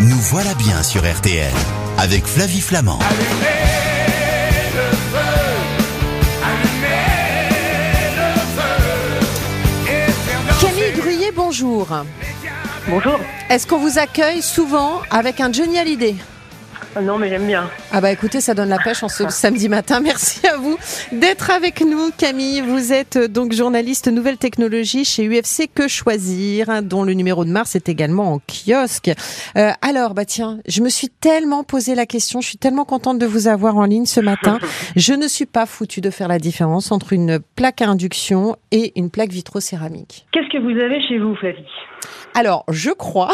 Nous voilà bien sur RTL avec Flavie Flamand. Camille Gruyer, bonjour. Bonjour. Est-ce qu'on vous accueille souvent avec un Johnny Hallyday? Non, mais j'aime bien. Ah bah écoutez, ça donne la pêche en ce samedi matin. Merci à vous d'être avec nous, Camille. Vous êtes euh, donc journaliste nouvelle technologie chez UFC Que Choisir, hein, dont le numéro de mars est également en kiosque. Euh, alors, bah tiens, je me suis tellement posé la question, je suis tellement contente de vous avoir en ligne ce matin. Je ne suis pas foutue de faire la différence entre une plaque à induction et une plaque vitrocéramique. Qu'est-ce que vous avez chez vous, Flavie? Alors, je crois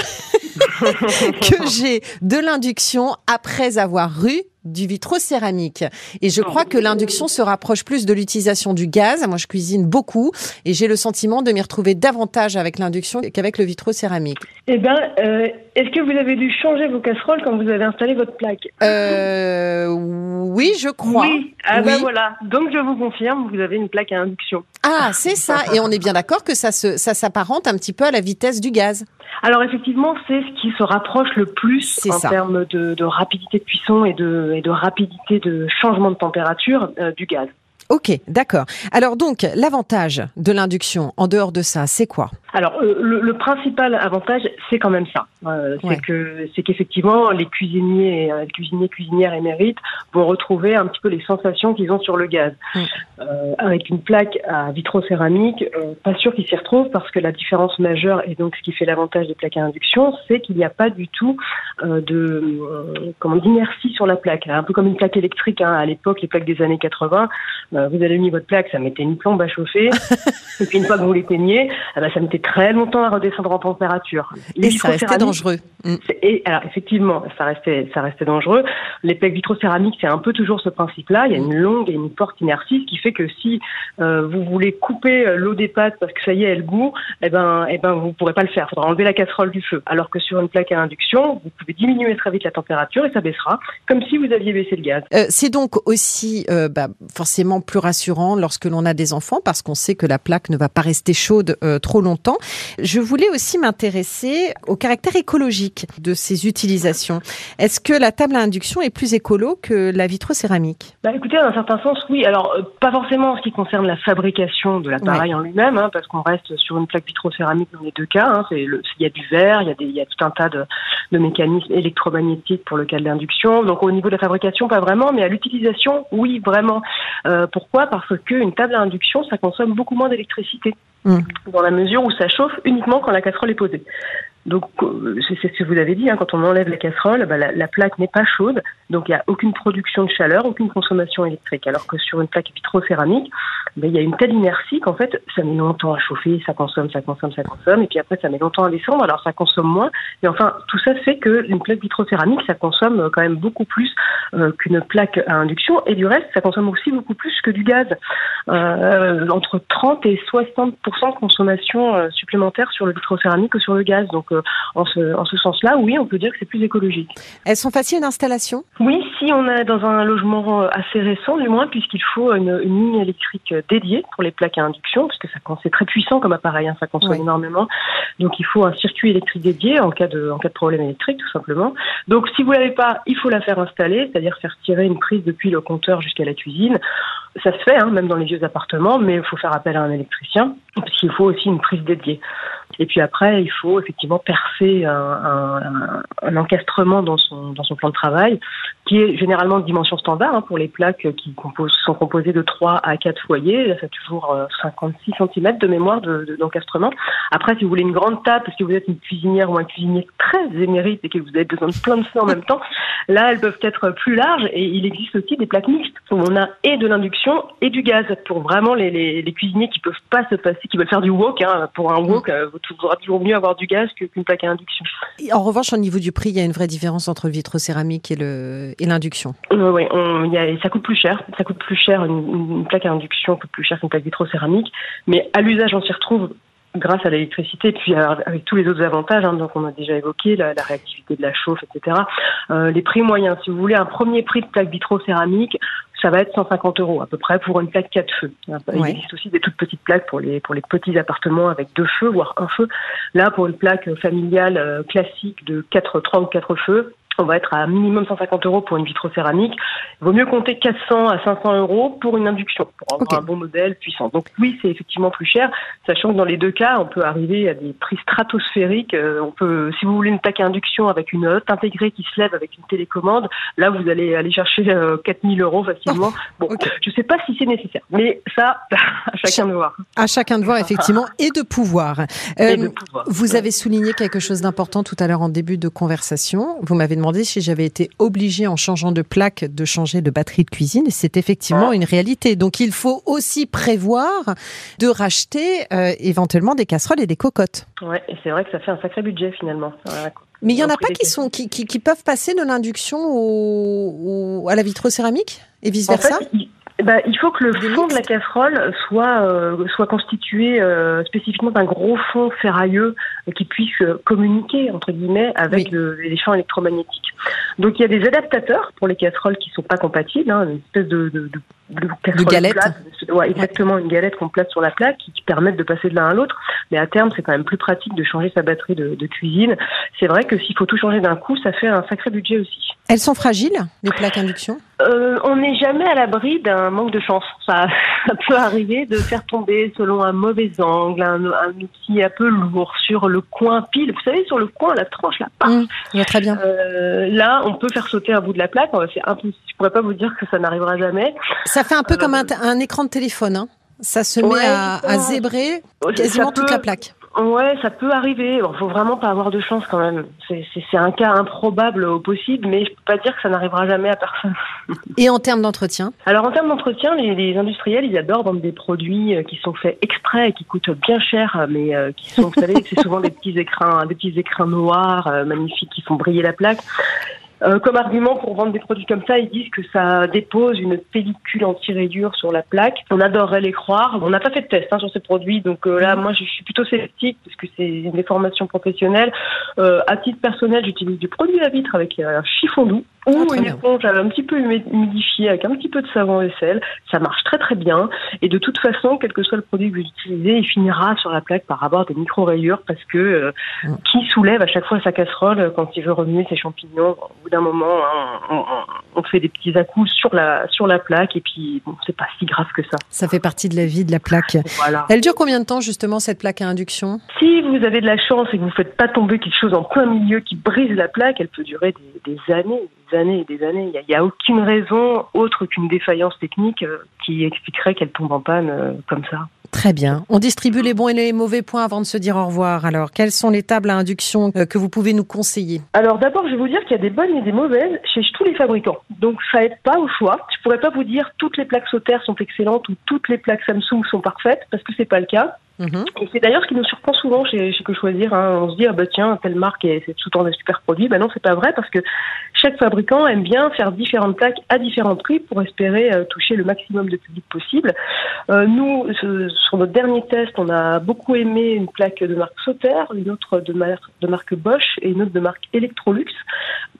que j'ai de l'induction après avoir eu du vitrocéramique. Et je crois que l'induction se rapproche plus de l'utilisation du gaz. Moi, je cuisine beaucoup et j'ai le sentiment de m'y retrouver davantage avec l'induction qu'avec le vitrocéramique. Eh bien, euh, est-ce que vous avez dû changer vos casseroles quand vous avez installé votre plaque? Euh, oui, je crois. Oui. Ah ben voilà. Donc, je vous confirme, vous avez une plaque à induction. Ah, c'est ça. Et on est bien d'accord que ça se, ça s'apparente un petit peu à la vitesse du gaz. Alors, effectivement, c'est ce qui se rapproche le plus en ça. termes de, de rapidité de cuisson et de, et de rapidité de changement de température euh, du gaz. Ok, d'accord. Alors donc, l'avantage de l'induction, en dehors de ça, c'est quoi? Alors, euh, le, le principal avantage, c'est quand même ça. Euh, Ouais. C'est que, c'est qu'effectivement, les cuisiniers, euh, cuisiniers, cuisinières émérites vont retrouver un petit peu les sensations qu'ils ont sur le gaz. Mm. Euh, avec une plaque à vitrocéramique, euh, pas sûr qu'ils s'y retrouvent parce que la différence majeure et donc ce qui fait l'avantage des plaques à induction, c'est qu'il n'y a pas du tout de comment d'inertie sur la plaque. Un peu comme une plaque électrique hein, à l'époque, les plaques des années 80. Euh, vous avez mis votre plaque, ça mettait une plombe à chauffer, et puis une fois que vous l'éteigniez, ah bah, ça mettait très longtemps à redescendre en température. Et ça restait dangereux. Mm. Et alors effectivement, ça restait, ça restait dangereux. Les plaques vitrocéramiques, c'est un peu toujours ce principe-là. Il y a une longue et une forte inertie, ce qui fait que si euh, vous voulez couper euh, l'eau des pâtes parce que ça y est, elle goût, eh ben, eh ben, vous pourrez pas le faire. Il faudra enlever la casserole du feu. Alors que sur une plaque à induction, vous pouvez diminuer très vite la température et ça baissera, comme si vous aviez baissé le gaz. Euh, c'est donc aussi euh, bah, forcément plus rassurant lorsque l'on a des enfants parce qu'on sait que la plaque ne va pas rester chaude euh, trop longtemps. Je voulais aussi m'intéresser au caractère écologique de ces utilisations. Est-ce que la table à induction est plus écolo que la vitrocéramique Bah écoutez, dans un certain sens, oui. Alors, euh, pas forcément en ce qui concerne la fabrication de l'appareil en lui-même, hein, parce qu'on reste sur une plaque vitrocéramique dans les deux cas. Hein, il y a du verre, il y a, des, il y a tout un tas de, de mécanismes électromagnétiques pour le cas de l'induction. Donc, au niveau de la fabrication, pas vraiment, mais à l'utilisation, oui, vraiment. Euh, pourquoi? Parce qu'une table à induction, ça consomme beaucoup moins d'électricité, Mm. dans la mesure où ça chauffe uniquement quand la casserole est posée. Donc, euh, c'est ce que vous avez dit, hein, quand on enlève la casserole, bah, la, la plaque n'est pas chaude, donc il n'y a aucune production de chaleur, aucune consommation électrique. Alors que sur une plaque vitrocéramique, bah, il y a une telle inertie qu'en fait, ça met longtemps à chauffer, ça consomme, ça consomme, ça consomme, et puis après, ça met longtemps à descendre, alors ça consomme moins. Mais enfin, tout ça fait que une plaque vitrocéramique, ça consomme euh, quand même beaucoup plus euh, qu'une plaque à induction, et du reste, ça consomme aussi beaucoup plus que du gaz. Euh, entre 30 et 60 de consommation euh, supplémentaire sur le vitrocéramique que sur le gaz. En ce, en ce sens-là, oui, on peut dire que c'est plus écologique. Elles sont faciles d'installation? Oui, si on est dans un logement euh, assez récent, du moins, puisqu'il faut une, une ligne électrique euh, dédiée pour les plaques à induction, parce que ça c'est très puissant comme appareil, hein, ça consomme Oui. énormément. Donc, il faut un circuit électrique dédié en cas de, en cas de problème électrique, tout simplement. Donc, si vous l'avez pas, il faut la faire installer, c'est-à-dire faire tirer une prise depuis le compteur jusqu'à la cuisine. Ça se fait, hein, même dans les vieux appartements, mais il faut faire appel à un électricien, parce qu'il faut aussi une prise dédiée. Et puis après, il faut effectivement percer un, encastrement dans son, dans son plan de travail, qui est généralement de dimension standard hein, pour les plaques qui sont composées de 3 à 4 foyers. Là, ça fait toujours euh, 56 cm de mémoire de- de- d'encastrement. après, si vous voulez une grande table, parce que vous êtes une cuisinière ou un cuisinier très émérite et que vous avez besoin de plein de feu en même temps, là, elles peuvent être plus larges. Et il existe aussi des plaques mixtes où on a et de l'induction et du gaz pour vraiment les, les, cuisiniers qui peuvent pas se passer, qui veulent faire du wok. Hein, pour un wok, il toujours mieux avoir du gaz qu'une plaque à induction. Et En revanche, au niveau du prix, il y a une vraie différence entre le vitrocéramique et le et l'induction. Oui, ça coûte plus cher. Ça coûte plus cher, une, une plaque à induction coûte plus cher qu'une plaque vitrocéramique. Mais à l'usage, on s'y retrouve grâce à l'électricité, puis avec tous les autres avantages, hein, donc on a déjà évoqué la, la réactivité de la chauffe, etc. Euh, les prix moyens, si vous voulez, un premier prix de plaque vitrocéramique, ça va être 150 euros à peu près pour une plaque 4 feux. Il existe aussi des toutes petites plaques pour les pour les petits appartements avec deux feux voire un feu. Là pour une plaque familiale euh, classique de 4 3 ou 4 feux, on va être à minimum 150 euros pour une vitrocéramique. Il vaut mieux compter 400 à 500 euros pour une induction, pour avoir un bon modèle puissant. Donc oui, c'est effectivement plus cher, sachant que dans les deux cas, on peut arriver à des prix stratosphériques. Euh, on peut, si vous voulez une plaque à induction avec une hotte intégrée qui se lève avec une télécommande, là vous allez aller chercher 4000 euh, euros facilement. Bon, je ne sais pas si c'est nécessaire, mais ça, à chacun de voir. À chacun de voir effectivement et de pouvoir. et de euh, pouvoir. Vous avez souligné quelque chose d'important tout à l'heure en début de conversation. Vous m'avez demandé si j'avais été obligée en changeant de plaque de changer de batterie de cuisine. Et c'est effectivement ah. une réalité. Donc il faut aussi prévoir de racheter euh, éventuellement des casseroles et des cocottes. Ouais, et c'est vrai que ça fait un sacré budget finalement. Mais il y en a pas qui sont qui, qui, peuvent passer de l'induction au, à la vitrocéramique et vice versa. Bah, il faut que le fond de la casserole soit euh, soit constitué euh, spécifiquement d'un gros fond ferrailleux qui puisse communiquer entre guillemets avec les champs électromagnétiques. Donc il y a des adaptateurs pour les casseroles qui sont pas compatibles, hein, une espèce de, de, de de galette. Ouais, exactement, une galette qu'on place sur la plaque qui, qui permettent de passer de l'un à l'autre. Mais à terme, c'est quand même plus pratique de changer sa batterie de, de cuisine. C'est vrai que s'il faut tout changer d'un coup, ça fait un sacré budget aussi. Elles sont fragiles, les plaques induction? Euh, On n'est jamais à l'abri d'un manque de chance. Ça, ça, peut arriver de faire tomber selon un mauvais angle, un, un, outil un peu lourd sur le coin pile. Vous savez, sur le coin, la tranche, la part. Mmh, très bien. Euh, là, on peut faire sauter un bout de la plaque. C'est impossible. Je pourrais pas vous dire que ça n'arrivera jamais. Ça fait un peu comme un, un, écran de téléphone. Hein. Ça se met à, à, zébrer quasiment toute la plaque. Ouais, ça peut arriver. Il faut vraiment pas avoir de chance quand même. C'est un cas improbable au possible, mais je peux pas dire que ça n'arrivera jamais à personne. Et en termes d'entretien? Alors en termes d'entretien, les, les, industriels, ils adorent vendre des produits euh, qui sont faits exprès et qui coûtent bien cher, mais euh, qui sont, vous savez, c'est souvent des petits écrins, des petits écrins noirs euh, magnifiques qui font briller la plaque. Euh, comme argument pour vendre des produits comme ça, ils disent que ça dépose une pellicule anti-rayure sur la plaque. On adorerait les croire. On n'a pas fait de test hein, sur ces produits, donc euh, là, moi, je suis plutôt sceptique parce que c'est une déformation professionnelle. Euh, à titre personnel, j'utilise du produit à vitre avec un chiffon doux ou ah, une éponge un petit peu humidifiée avec un petit peu de savon vaisselle. Ça marche très très bien. Et de toute façon, quel que soit le produit que vous utilisez, il finira sur la plaque par avoir des micro-rayures parce que mm. qui soulève à chaque fois sa casserole quand il veut remuer ses champignons d'un moment, hein, on, fait des petits à sur la, sur la plaque et puis bon, c'est pas si grave que ça. Ça fait partie de la vie de la plaque. Voilà. Elle dure combien de temps justement cette plaque à induction? Si vous avez de la chance et que vous ne faites pas tomber quelque chose en plein milieu qui brise la plaque, elle peut durer des, des années, des années et des années. Il n'y a, aucune raison autre qu'une défaillance technique euh, qui expliquerait qu'elle tombe en panne euh, comme ça. Très bien. On distribue les bons et les mauvais points avant de se dire au revoir. Alors, quelles sont les tables à induction euh, que vous pouvez nous conseiller? Alors, d'abord, je vais vous dire qu'il y a des bonnes et des mauvaises chez tous les fabricants. Donc, ça aide pas au choix. Je pourrais pas vous dire toutes les plaques Sauterre sont excellentes ou toutes les plaques Samsung sont parfaites parce que c'est pas le cas. Mhm. Et c'est d'ailleurs ce qui nous surprend souvent chez, chez Que Choisir. Hein. On se dit, ah bah tiens, telle marque, c'est tout le temps des super produits. Ben non, c'est pas vrai parce que chaque fabricant aime bien faire différentes plaques à différents prix pour espérer euh, toucher le maximum de public possible. Euh, nous, sur notre dernier test, on a beaucoup aimé une plaque de marque Sauter, une autre de de marque Bosch et une autre de marque Electrolux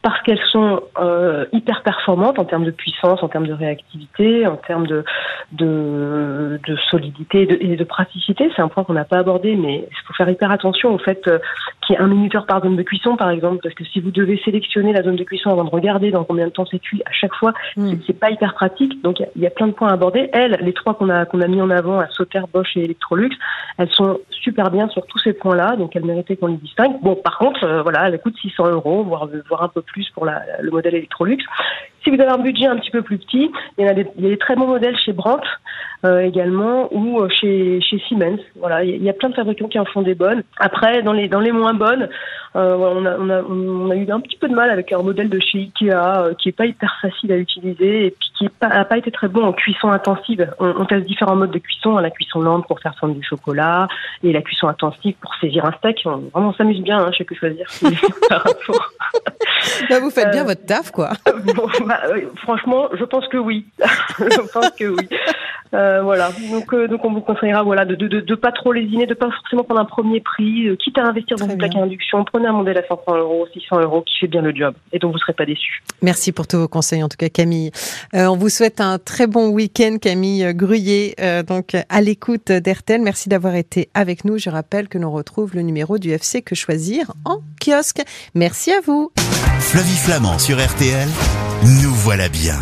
parce qu'elles sont euh, hyper performantes en termes de puissance, en termes de réactivité, en termes de, de, de solidité et de, et de praticité. C'est un point qu'on n'a pas abordé, mais il faut faire hyper attention au fait euh, qu'il y ait un minuteur par zone de cuisson, par exemple, parce que si vous devez sélectionner la zone de cuisson avant de regarder dans combien de temps c'est cuit à chaque fois, mm. c'est pas hyper pratique. Donc il y, a plein de points à aborder. Elles, les trois qu'on a qu'on a mis en avant, à Sauter, Bosch et Electrolux, elles sont super bien sur tous ces points-là, donc elles méritaient qu'on les distingue. Bon, par contre, euh, voilà, elles coûtent 600 euros, voire voire un peu plus pour la, le modèle Electrolux. Si vous avez un budget un petit peu plus petit, il y, a des, il y a des très bons modèles chez Brandt euh, également ou euh, chez, chez Siemens. Voilà, il y a plein de fabricants qui en font des bonnes. Après, dans les, dans les moins bonnes, euh, on, a, on, a, on, a, eu un petit peu de mal avec un modèle de chez Ikea euh, qui est pas hyper facile à utiliser et puis qui n'a pas, été très bon en cuisson intensive. On, on, teste différents modes de cuisson, la cuisson lente pour faire fondre du chocolat et la cuisson intensive pour saisir un steak. On, vraiment, s'amuse bien hein, je sais que choisir. Vous faites bien votre taf, quoi. Bah, franchement, je pense que oui. je pense que oui. Euh, voilà. Donc, euh, donc on vous conseillera voilà de, de, de, pas trop lésiner, de pas forcément prendre un premier prix, euh, quitte à investir dans une plaque à induction, prenez un modèle à 500 euros, 600 euros qui fait bien le job et dont vous serez pas déçus. Merci pour tous vos conseils en tout cas Camille. on vous souhaite un très bon week-end Camille Gruyé, donc à l'écoute d'Ertel. Merci d'avoir été avec nous. Je rappelle que l'on retrouve le numéro du FC que choisir en kiosque. Merci à vous. Flavie Flamand sur RTL. Nous voilà bien.